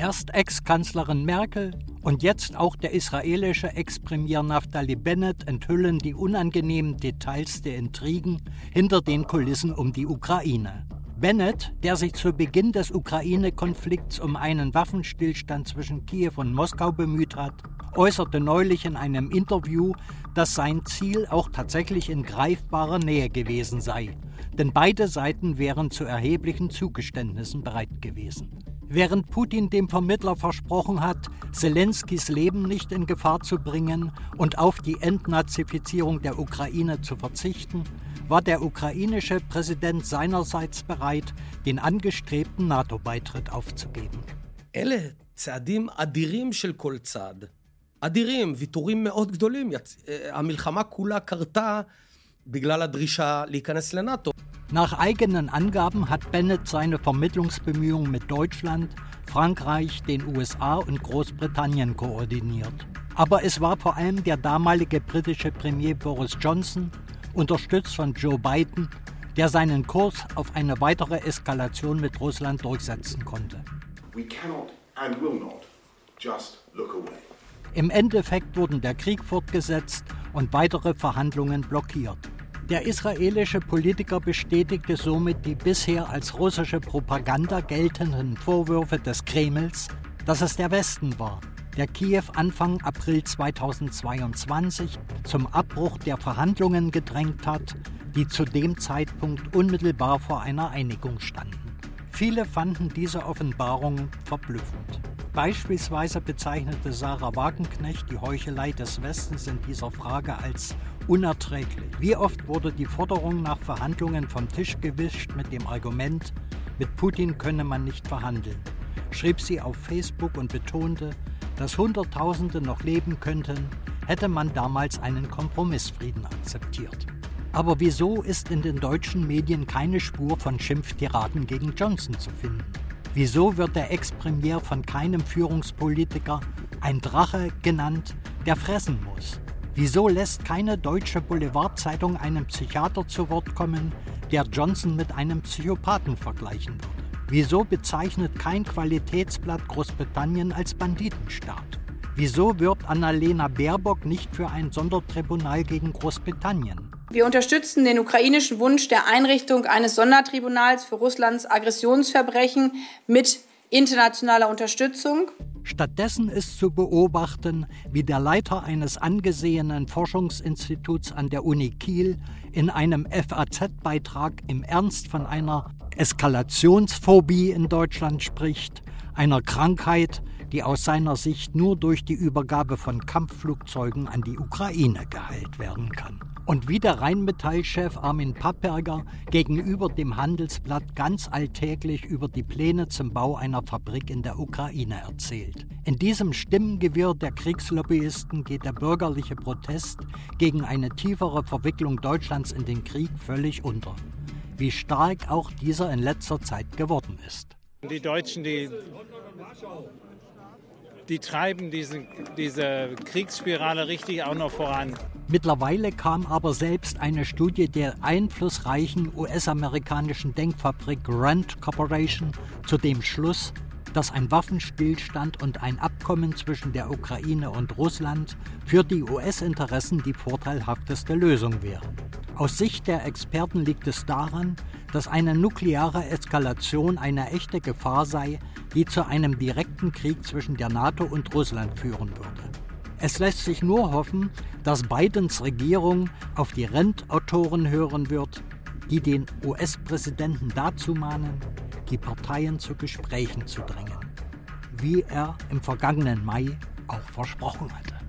Erst Ex-Kanzlerin Merkel und jetzt auch der israelische Ex-Premier Naftali Bennett enthüllen die unangenehmen Details der Intrigen hinter den Kulissen um die Ukraine. Bennett, der sich zu Beginn des Ukraine-Konflikts um einen Waffenstillstand zwischen Kiew und Moskau bemüht hat, äußerte neulich in einem Interview, dass sein Ziel auch tatsächlich in greifbarer Nähe gewesen sei, denn beide Seiten wären zu erheblichen Zugeständnissen bereit gewesen. Während Putin dem Vermittler versprochen hat, Zelenskys Leben nicht in Gefahr zu bringen und auf die Entnazifizierung der Ukraine zu verzichten, war der ukrainische Präsident seinerseits bereit, den angestrebten NATO-Beitritt aufzugeben. אלה צעדים אדירים של כל צד. אדירים, ויתורים מאוד גדולים. המלחמה כולה קרתה בגלל הדרישה להיכנס לנאט"ו. Nach eigenen Angaben hat Bennett seine Vermittlungsbemühungen mit Deutschland, Frankreich, den USA und Großbritannien koordiniert. Aber es war vor allem der damalige britische Premier Boris Johnson unterstützt von Joe Biden, der seinen Kurs auf eine weitere Eskalation mit Russland durchsetzen konnte. Im Endeffekt wurden der Krieg fortgesetzt und weitere Verhandlungen blockiert. Der israelische Politiker bestätigte somit die bisher als russische Propaganda geltenden Vorwürfe des Kremls, dass es der Westen war, der Kiew Anfang April 2022 zum Abbruch der Verhandlungen gedrängt hat, die zu dem Zeitpunkt unmittelbar vor einer Einigung standen. Viele fanden diese Offenbarung verblüffend. Beispielsweise bezeichnete Sarah Wagenknecht die Heuchelei des Westens in dieser Frage als unerträglich. Wie oft wurde die Forderung nach Verhandlungen vom Tisch gewischt mit dem Argument, mit Putin könne man nicht verhandeln, schrieb sie auf Facebook und betonte, dass Hunderttausende noch leben könnten, hätte man damals einen Kompromissfrieden akzeptiert. Aber wieso ist in den deutschen Medien keine Spur von Schimpftiraden gegen Johnson zu finden? Wieso wird der Ex-Premier von keinem Führungspolitiker ein Drache genannt, der fressen muss? Wieso lässt keine deutsche Boulevardzeitung einen Psychiater zu Wort kommen, der Johnson mit einem Psychopathen vergleichen würde? Wieso bezeichnet kein Qualitätsblatt Großbritannien als Banditenstaat? Wieso wirbt Annalena Baerbock nicht für ein Sondertribunal gegen Großbritannien? Wir unterstützen den ukrainischen Wunsch der Einrichtung eines Sondertribunals für Russlands Aggressionsverbrechen mit internationaler Unterstützung. Stattdessen ist zu beobachten, wie der Leiter eines angesehenen Forschungsinstituts an der Uni Kiel in einem FAZ-Beitrag im Ernst von einer Eskalationsphobie in Deutschland spricht, einer Krankheit, die aus seiner Sicht nur durch die Übergabe von Kampfflugzeugen an die Ukraine geheilt werden kann. Und wie der Rheinmetall-Chef Armin Papperger gegenüber dem Handelsblatt ganz alltäglich über die Pläne zum Bau einer Fabrik in der Ukraine erzählt. In diesem Stimmengewirr der Kriegslobbyisten geht der bürgerliche Protest gegen eine tiefere Verwicklung Deutschlands in den Krieg völlig unter. Wie stark auch dieser in letzter Zeit geworden ist. Die Deutschen, die die treiben diese, diese Kriegsspirale richtig auch noch voran. Mittlerweile kam aber selbst eine Studie der einflussreichen US-amerikanischen Denkfabrik Rand Corporation zu dem Schluss, dass ein Waffenstillstand und ein Abkommen zwischen der Ukraine und Russland für die US-Interessen die vorteilhafteste Lösung wären. Aus Sicht der Experten liegt es daran, dass eine nukleare Eskalation eine echte Gefahr sei, die zu einem direkten Krieg zwischen der NATO und Russland führen würde. Es lässt sich nur hoffen, dass Bidens Regierung auf die Rentautoren hören wird, die den US-Präsidenten dazu mahnen, die Parteien zu Gesprächen zu drängen, wie er im vergangenen Mai auch versprochen hatte.